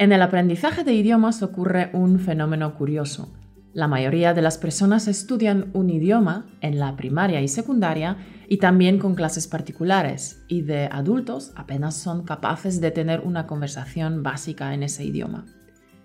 En el aprendizaje de idiomas ocurre un fenómeno curioso. La mayoría de las personas estudian un idioma en la primaria y secundaria y también con clases particulares, y de adultos apenas son capaces de tener una conversación básica en ese idioma.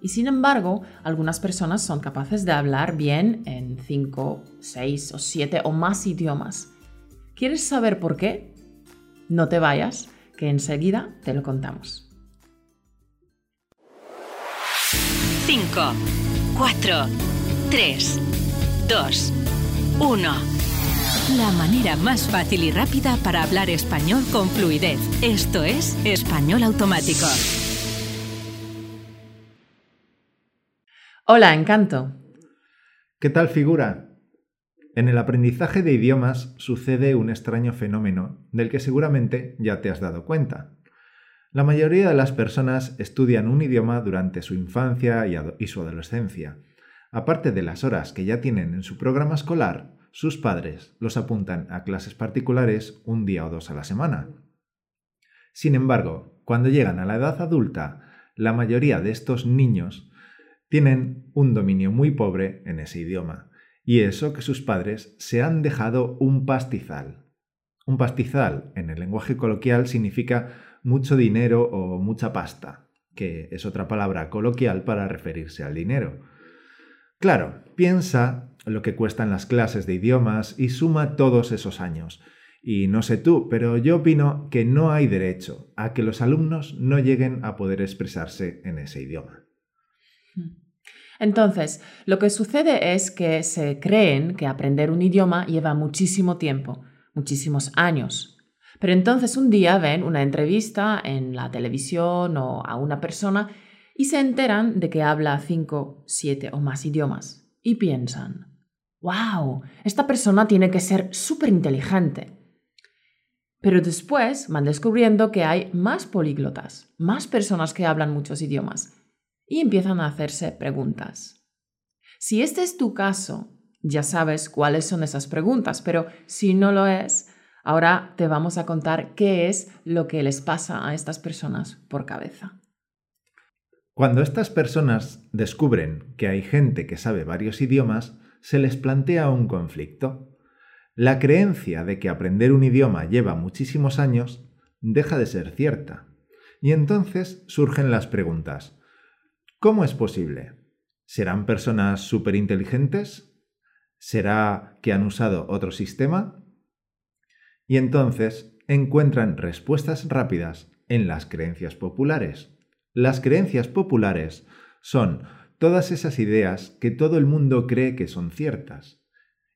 Y sin embargo, algunas personas son capaces de hablar bien en 5, 6 o 7 o más idiomas. ¿Quieres saber por qué? No te vayas, que enseguida te lo contamos. 5, 4, 3, 2, 1. La manera más fácil y rápida para hablar español con fluidez. Esto es Español Automático. Hola, encanto. ¿Qué tal figura? En el aprendizaje de idiomas sucede un extraño fenómeno del que seguramente ya te has dado cuenta. La mayoría de las personas estudian un idioma durante su infancia y, su adolescencia. Aparte de las horas que ya tienen en su programa escolar, sus padres los apuntan a clases particulares un día o dos a la semana. Sin embargo, cuando llegan a la edad adulta, la mayoría de estos niños tienen un dominio muy pobre en ese idioma, y eso que sus padres se han dejado un pastizal. Un pastizal en el lenguaje coloquial significa mucho dinero o mucha pasta, que es otra palabra coloquial para referirse al dinero. Claro, piensa lo que cuestan las clases de idiomas y suma todos esos años. Y no sé tú, pero yo opino que no hay derecho a que los alumnos no lleguen a poder expresarse en ese idioma. Entonces, lo que sucede es que se creen que aprender un idioma lleva muchísimo tiempo, muchísimos años, pero entonces un día ven una entrevista en la televisión o a una persona y se enteran de que habla cinco, siete o más idiomas y piensan, wow, esta persona tiene que ser súper inteligente. Pero después van descubriendo que hay más políglotas, más personas que hablan muchos idiomas y empiezan a hacerse preguntas. Si este es tu caso, ya sabes cuáles son esas preguntas, pero si no lo es, Ahora te vamos a contar qué es lo que les pasa a estas personas por cabeza. Cuando estas personas descubren que hay gente que sabe varios idiomas, se les plantea un conflicto. La creencia de que aprender un idioma lleva muchísimos años deja de ser cierta. Y entonces surgen las preguntas. ¿Cómo es posible? ¿Serán personas superinteligentes? ¿Será que han usado otro sistema? y entonces encuentran respuestas rápidas en las creencias populares. Las creencias populares son todas esas ideas que todo el mundo cree que son ciertas.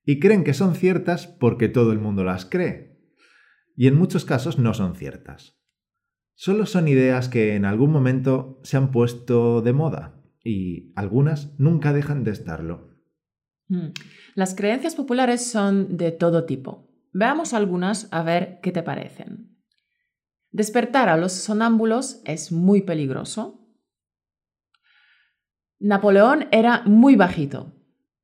Y creen que son ciertas porque todo el mundo las cree. Y en muchos casos no son ciertas. Solo son ideas que en algún momento se han puesto de moda y algunas nunca dejan de estarlo. Hmm. Las creencias populares son de todo tipo. Veamos algunas a ver qué te parecen. Despertar a los sonámbulos es muy peligroso. Napoleón era muy bajito.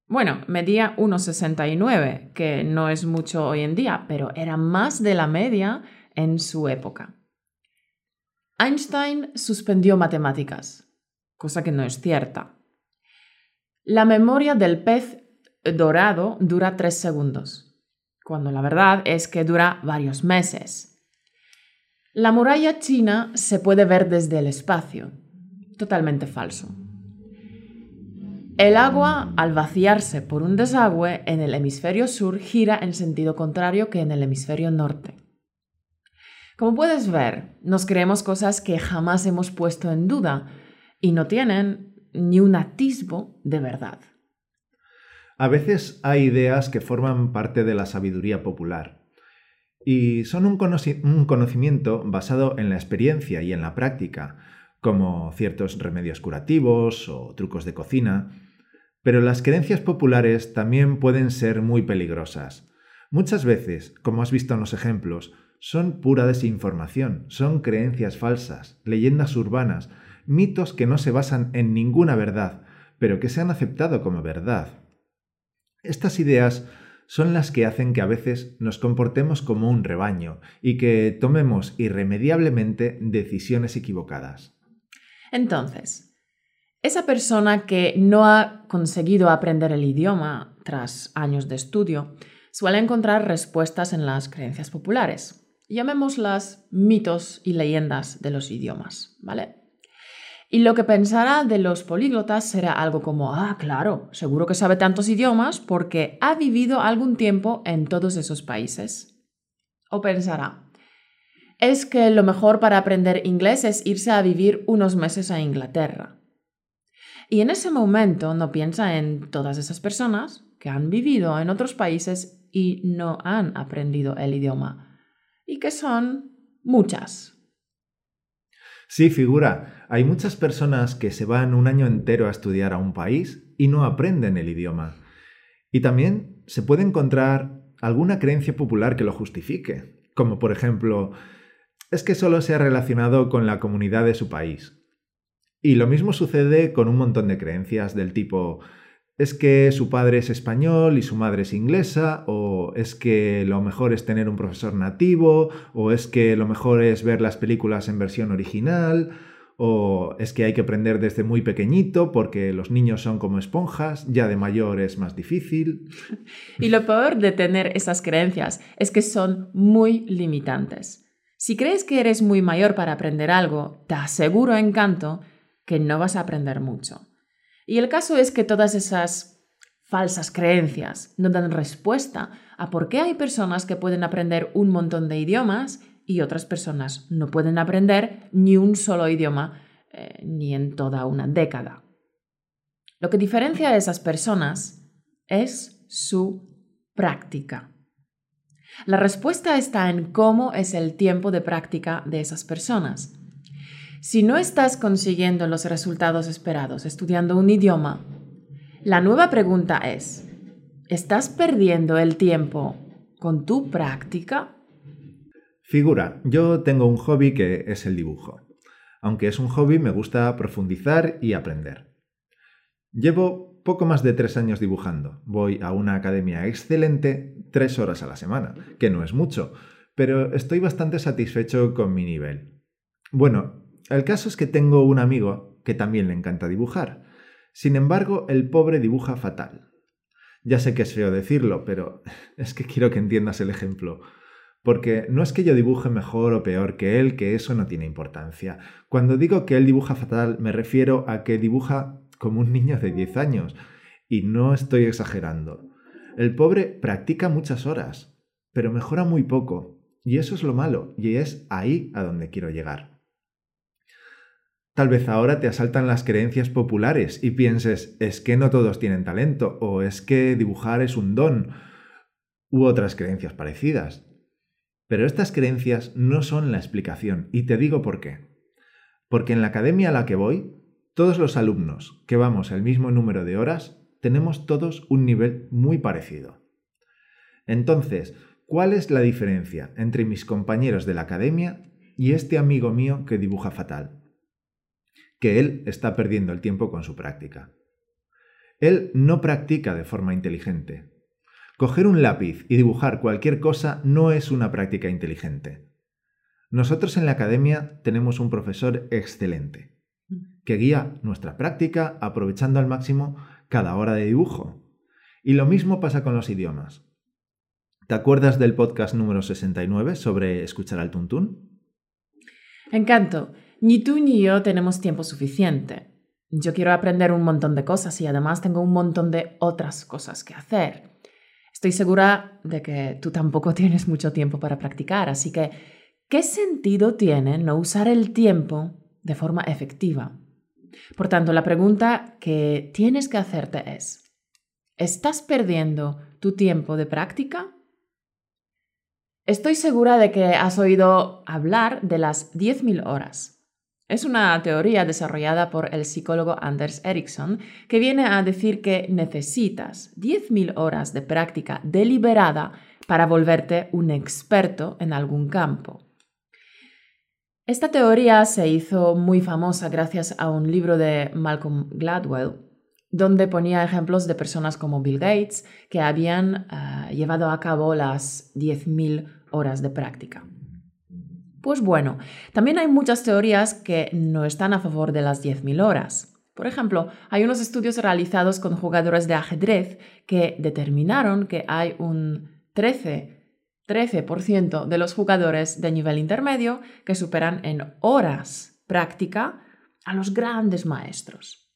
Bueno, medía 1,69, que no es mucho hoy en día, pero era más de la media en su época. Einstein suspendió matemáticas, cosa que no es cierta. La memoria del pez dorado dura tres segundos cuando la verdad es que dura varios meses. La muralla china se puede ver desde el espacio. Totalmente falso. El agua, al vaciarse por un desagüe en el hemisferio sur, gira en sentido contrario que en el hemisferio norte. Como puedes ver, nos creemos cosas que jamás hemos puesto en duda y no tienen ni un atisbo de verdad. A veces hay ideas que forman parte de la sabiduría popular y son un, conocimiento basado en la experiencia y en la práctica, como ciertos remedios curativos o trucos de cocina, pero las creencias populares también pueden ser muy peligrosas. Muchas veces, como has visto en los ejemplos, son pura desinformación, son creencias falsas, leyendas urbanas, mitos que no se basan en ninguna verdad, pero que se han aceptado como verdad. Estas ideas son las que hacen que a veces nos comportemos como un rebaño y que tomemos irremediablemente decisiones equivocadas. Entonces, esa persona que no ha conseguido aprender el idioma tras años de estudio suele encontrar respuestas en las creencias populares. Llamémoslas mitos y leyendas de los idiomas, ¿vale? Y lo que pensará de los políglotas será algo como, ah, claro, seguro que sabe tantos idiomas porque ha vivido algún tiempo en todos esos países. O pensará, es que lo mejor para aprender inglés es irse a vivir unos meses a Inglaterra. Y en ese momento no piensa en todas esas personas que han vivido en otros países y no han aprendido el idioma, y que son muchas. Sí, figura. Hay muchas personas que se van un año entero a estudiar a un país y no aprenden el idioma. Y también se puede encontrar alguna creencia popular que lo justifique, como por ejemplo, es que solo se ha relacionado con la comunidad de su país. Y lo mismo sucede con un montón de creencias del tipo, es que su padre es español y su madre es inglesa, o es que lo mejor es tener un profesor nativo, o es que lo mejor es ver las películas en versión original, o es que hay que aprender desde muy pequeñito porque los niños son como esponjas, ya de mayor es más difícil. Y lo peor de tener esas creencias es que son muy limitantes. Si crees que eres muy mayor para aprender algo, te aseguro encanto que no vas a aprender mucho. Y el caso es que todas esas falsas creencias no dan respuesta a por qué hay personas que pueden aprender un montón de idiomas y otras personas no pueden aprender ni un solo idioma eh, ni en toda una década. Lo que diferencia a esas personas es su práctica. La respuesta está en cómo es el tiempo de práctica de esas personas. Si no estás consiguiendo los resultados esperados estudiando un idioma, la nueva pregunta es, ¿estás perdiendo el tiempo con tu práctica? Figura, yo tengo un hobby que es el dibujo. Aunque es un hobby, me gusta profundizar y aprender. Llevo poco más de tres años dibujando. Voy a una academia excelente tres horas a la semana, que no es mucho, pero estoy bastante satisfecho con mi nivel. Bueno, el caso es que tengo un amigo que también le encanta dibujar. Sin embargo, el pobre dibuja fatal. Ya sé que es feo decirlo, pero es que quiero que entiendas el ejemplo. Porque no es que yo dibuje mejor o peor que él, que eso no tiene importancia. Cuando digo que él dibuja fatal, me refiero a que dibuja como un niño de 10 años. Y no estoy exagerando. El pobre practica muchas horas, pero mejora muy poco. Y eso es lo malo, y es ahí a donde quiero llegar. Tal vez ahora te asaltan las creencias populares y pienses, es que no todos tienen talento, o es que dibujar es un don, u otras creencias parecidas. Pero estas creencias no son la explicación, y te digo por qué. Porque en la academia a la que voy, todos los alumnos que vamos el mismo número de horas, tenemos todos un nivel muy parecido. Entonces, ¿cuál es la diferencia entre mis compañeros de la academia y este amigo mío que dibuja fatal? Que él está perdiendo el tiempo con su práctica. Él no practica de forma inteligente. Coger un lápiz y dibujar cualquier cosa no es una práctica inteligente. Nosotros en la academia tenemos un profesor excelente, que guía nuestra práctica aprovechando al máximo cada hora de dibujo. Y lo mismo pasa con los idiomas. ¿Te acuerdas del podcast número 69 sobre escuchar al tuntún? Encanto. Ni tú ni yo tenemos tiempo suficiente. Yo quiero aprender un montón de cosas y además tengo un montón de otras cosas que hacer. Estoy segura de que tú tampoco tienes mucho tiempo para practicar, así que, ¿qué sentido tiene no usar el tiempo de forma efectiva? Por tanto, la pregunta que tienes que hacerte es, ¿estás perdiendo tu tiempo de práctica? Estoy segura de que has oído hablar de las 10.000 horas. Es una teoría desarrollada por el psicólogo Anders Ericsson que viene a decir que necesitas 10.000 horas de práctica deliberada para volverte un experto en algún campo. Esta teoría se hizo muy famosa gracias a un libro de Malcolm Gladwell, donde ponía ejemplos de personas como Bill Gates que habían eh, llevado a cabo las 10.000 horas de práctica. Pues bueno, también hay muchas teorías que no están a favor de las 10.000 horas. Por ejemplo, hay unos estudios realizados con jugadores de ajedrez que determinaron que hay un 13 13% de los jugadores de nivel intermedio que superan en horas práctica a los grandes maestros.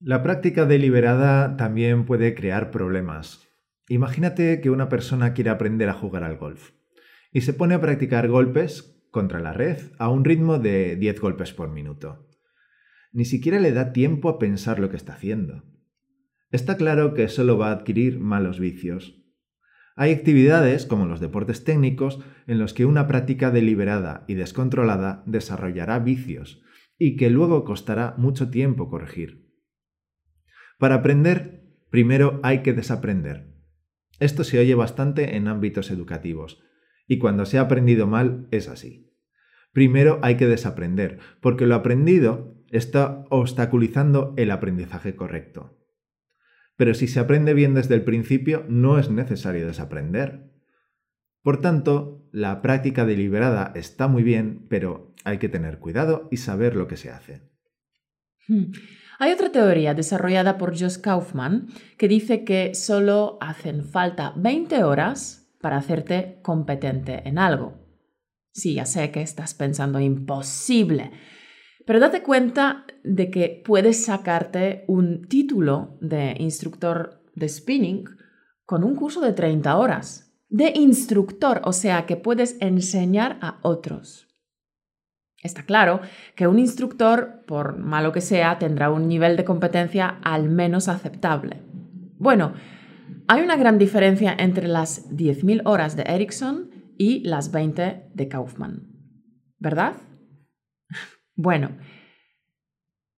La práctica deliberada también puede crear problemas. Imagínate que una persona quiere aprender a jugar al golf y se pone a practicar golpes contra la red a un ritmo de 10 golpes por minuto. Ni siquiera le da tiempo a pensar lo que está haciendo. Está claro que solo va a adquirir malos vicios hay actividades, como los deportes técnicos, en los que una práctica deliberada y descontrolada desarrollará vicios y que luego costará mucho tiempo corregir. Para aprender, primero hay que desaprender. Esto se oye bastante en ámbitos educativos, y cuando se ha aprendido mal es así. Primero hay que desaprender, porque lo aprendido está obstaculizando el aprendizaje correcto. Pero si se aprende bien desde el principio, no es necesario desaprender. Por tanto, la práctica deliberada está muy bien, pero hay que tener cuidado y saber lo que se hace. Hmm. Hay otra teoría desarrollada por Josh Kaufman que dice que solo hacen falta 20 horas para hacerte competente en algo. Sí, ya sé que estás pensando imposible, pero date cuenta de que puedes sacarte un título de instructor de spinning con un curso de 30 horas. De instructor, o sea que puedes enseñar a otros. Está claro que un instructor, por malo que sea, tendrá un nivel de competencia al menos aceptable. Bueno, hay una gran diferencia entre las 10.000 horas de Ericsson y las 20 de Kaufman. ¿Verdad? Bueno,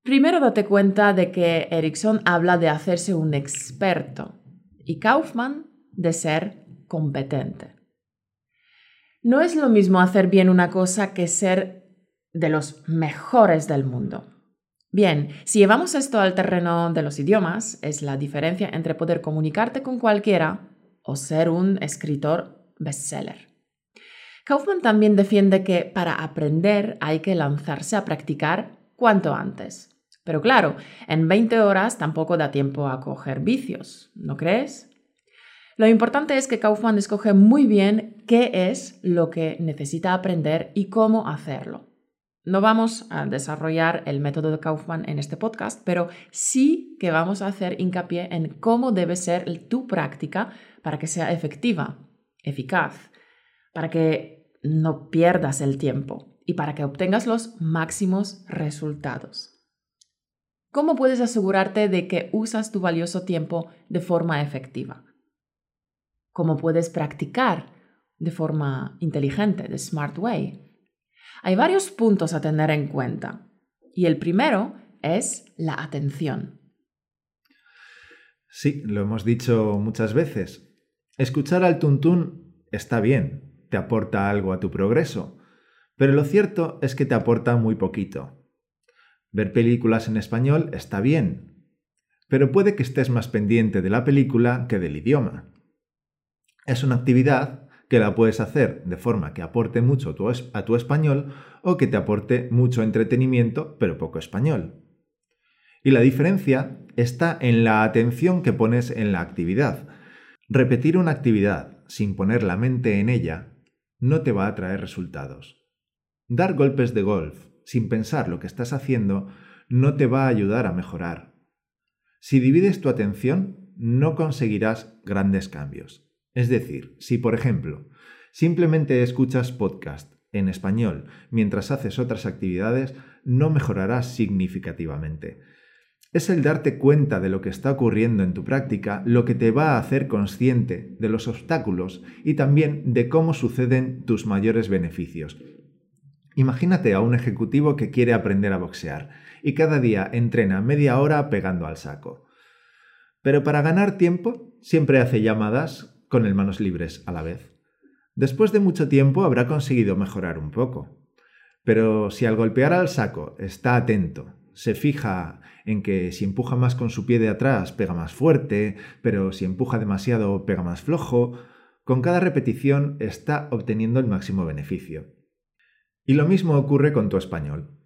primero date cuenta de que Erickson habla de hacerse un experto y Kaufman de ser competente. No es lo mismo hacer bien una cosa que ser de los mejores del mundo. Bien, si llevamos esto al terreno de los idiomas, es la diferencia entre poder comunicarte con cualquiera o ser un escritor bestseller. Kaufman también defiende que para aprender hay que lanzarse a practicar cuanto antes. Pero claro, en 20 horas tampoco da tiempo a coger vicios, ¿no crees? Lo importante es que Kaufman escoge muy bien qué es lo que necesita aprender y cómo hacerlo. No vamos a desarrollar el método de Kaufman en este podcast, pero sí que vamos a hacer hincapié en cómo debe ser tu práctica para que sea efectiva, eficaz para que no pierdas el tiempo y para que obtengas los máximos resultados. ¿Cómo puedes asegurarte de que usas tu valioso tiempo de forma efectiva? ¿Cómo puedes practicar de forma inteligente, de smart way? Hay varios puntos a tener en cuenta y el primero es la atención. Sí, lo hemos dicho muchas veces. Escuchar al tuntún está bien, te aporta algo a tu progreso, pero lo cierto es que te aporta muy poquito. Ver películas en español está bien, pero puede que estés más pendiente de la película que del idioma. Es una actividad que la puedes hacer de forma que aporte mucho a tu español o que te aporte mucho entretenimiento pero poco español. Y la diferencia está en la atención que pones en la actividad. Repetir una actividad sin poner la mente en ella no te va a traer resultados. Dar golpes de golf sin pensar lo que estás haciendo no te va a ayudar a mejorar. Si divides tu atención, no conseguirás grandes cambios. Es decir, si por ejemplo, simplemente escuchas podcast en español mientras haces otras actividades, no mejorarás significativamente. Es el darte cuenta de lo que está ocurriendo en tu práctica lo que te va a hacer consciente de los obstáculos y también de cómo suceden tus mayores beneficios. Imagínate a un ejecutivo que quiere aprender a boxear y cada día entrena media hora pegando al saco. Pero para ganar tiempo siempre hace llamadas con el manos libres a la vez. Después de mucho tiempo habrá conseguido mejorar un poco. Pero si al golpear al saco está atento, se fija en que si empuja más con su pie de atrás pega más fuerte, pero si empuja demasiado pega más flojo, Con cada repetición está obteniendo el máximo beneficio. Y lo mismo ocurre con tu español.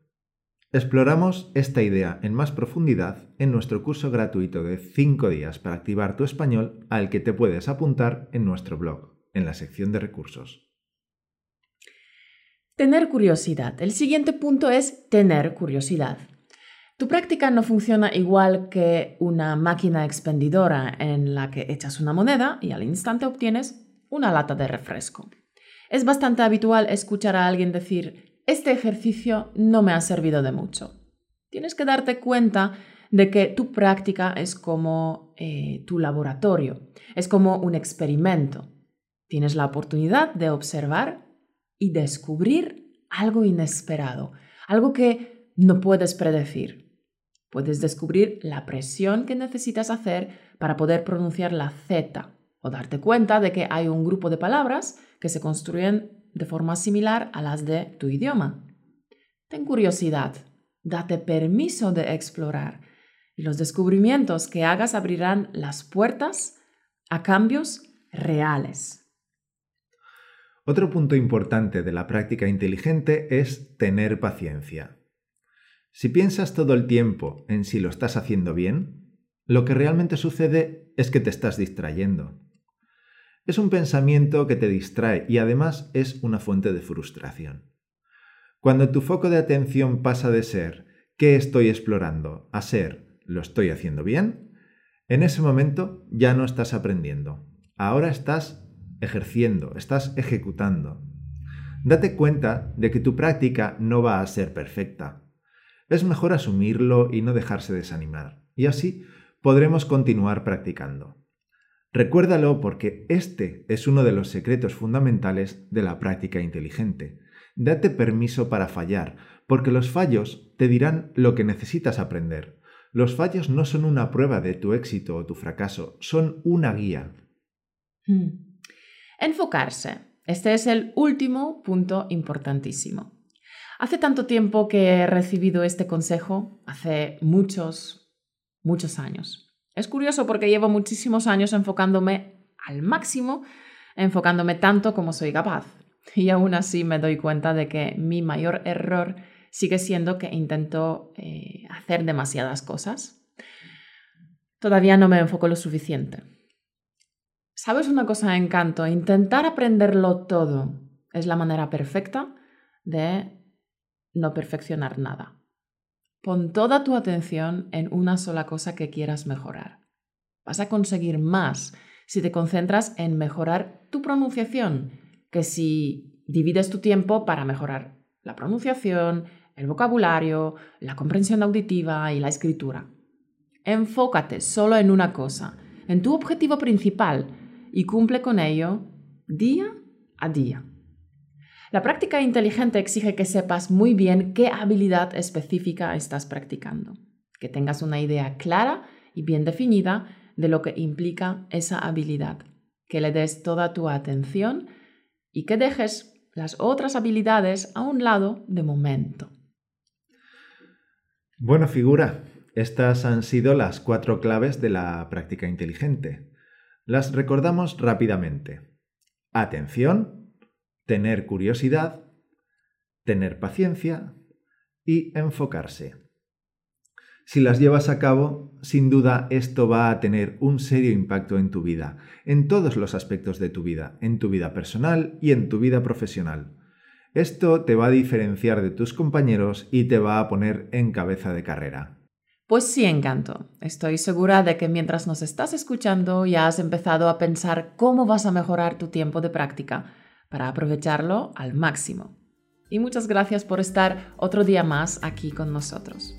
Exploramos esta idea en más profundidad en nuestro curso gratuito de 5 días para activar tu español al que te puedes apuntar en nuestro blog, en la sección de recursos. Tener curiosidad. El siguiente punto es tener curiosidad. Tu práctica no funciona igual que una máquina expendidora en la que echas una moneda y al instante obtienes una lata de refresco. Es bastante habitual escuchar a alguien decir, este ejercicio no me ha servido de mucho. Tienes que darte cuenta de que tu práctica es como eh, tu laboratorio, es como un experimento. Tienes la oportunidad de observar y descubrir algo inesperado, algo que no puedes predecir. Puedes descubrir la presión que necesitas hacer para poder pronunciar la Z o darte cuenta de que hay un grupo de palabras que se construyen de forma similar a las de tu idioma. Ten curiosidad, date permiso de explorar y los descubrimientos que hagas abrirán las puertas a cambios reales. Otro punto importante de la práctica inteligente es tener paciencia. Si piensas todo el tiempo en si lo estás haciendo bien, lo que realmente sucede es que te estás distrayendo. Es un pensamiento que te distrae y además es una fuente de frustración. Cuando tu foco de atención pasa de ser ¿qué estoy explorando? a ser ¿lo estoy haciendo bien? En ese momento ya no estás aprendiendo. Ahora estás ejerciendo, estás ejecutando. Date cuenta de que tu práctica no va a ser perfecta. Es mejor asumirlo y no dejarse desanimar, y así podremos continuar practicando. Recuérdalo porque este es uno de los secretos fundamentales de la práctica inteligente. Date permiso para fallar, porque los fallos te dirán lo que necesitas aprender. Los fallos no son una prueba de tu éxito o tu fracaso, son una guía. Hmm. Enfocarse. Este es el último punto importantísimo. Hace tanto tiempo que he recibido este consejo, hace muchos, muchos años. Es curioso porque llevo muchísimos años enfocándome al máximo, enfocándome tanto como soy capaz. Y aún así me doy cuenta de que mi mayor error sigue siendo que intento eh, hacer demasiadas cosas. Todavía no me enfoco lo suficiente. ¿Sabes una cosa encanto? Intentar aprenderlo todo es la manera perfecta de no perfeccionar nada. Pon toda tu atención en una sola cosa que quieras mejorar. Vas a conseguir más si te concentras en mejorar tu pronunciación que si divides tu tiempo para mejorar la pronunciación, el vocabulario, la comprensión auditiva y la escritura. Enfócate solo en una cosa, en tu objetivo principal y cumple con ello día a día. La práctica inteligente exige que sepas muy bien qué habilidad específica estás practicando, que tengas una idea clara y bien definida de lo que implica esa habilidad, que le des toda tu atención y que dejes las otras habilidades a un lado de momento. Bueno, figura, estas han sido las cuatro claves de la práctica inteligente. Las recordamos rápidamente. Atención, tener curiosidad, tener paciencia y enfocarse. Si las llevas a cabo, sin duda esto va a tener un serio impacto en tu vida, en todos los aspectos de tu vida, en tu vida personal y en tu vida profesional. Esto te va a diferenciar de tus compañeros y te va a poner en cabeza de carrera. Pues sí, encanto. Estoy segura de que mientras nos estás escuchando ya has empezado a pensar cómo vas a mejorar tu tiempo de práctica para aprovecharlo al máximo. Y muchas gracias por estar otro día más aquí con nosotros.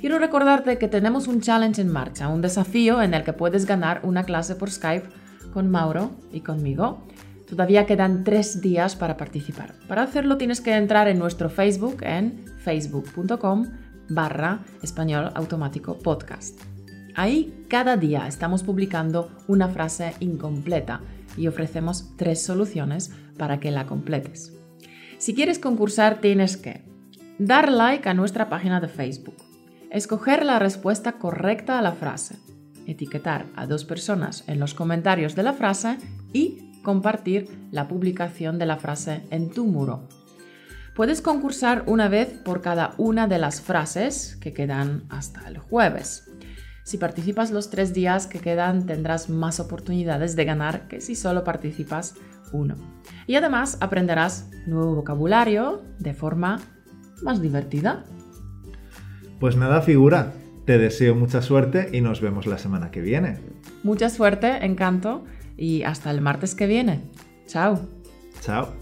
Quiero recordarte que tenemos un challenge en marcha, un desafío en el que puedes ganar una clase por Skype con Mauro y conmigo. Todavía quedan tres días para participar. Para hacerlo tienes que entrar en nuestro Facebook en facebook.com barra español automático podcast. Ahí cada día estamos publicando una frase incompleta y ofrecemos tres soluciones para que la completes. Si quieres concursar tienes que dar like a nuestra página de Facebook, escoger la respuesta correcta a la frase, etiquetar a dos personas en los comentarios de la frase y compartir la publicación de la frase en tu muro. Puedes concursar una vez por cada una de las frases que quedan hasta el jueves. Si participas los tres días que quedan tendrás más oportunidades de ganar que si solo participas uno. Y además aprenderás nuevo vocabulario de forma más divertida. Pues nada, figura. Te deseo mucha suerte y nos vemos la semana que viene. Mucha suerte, encanto y hasta el martes que viene. Chao. Chao.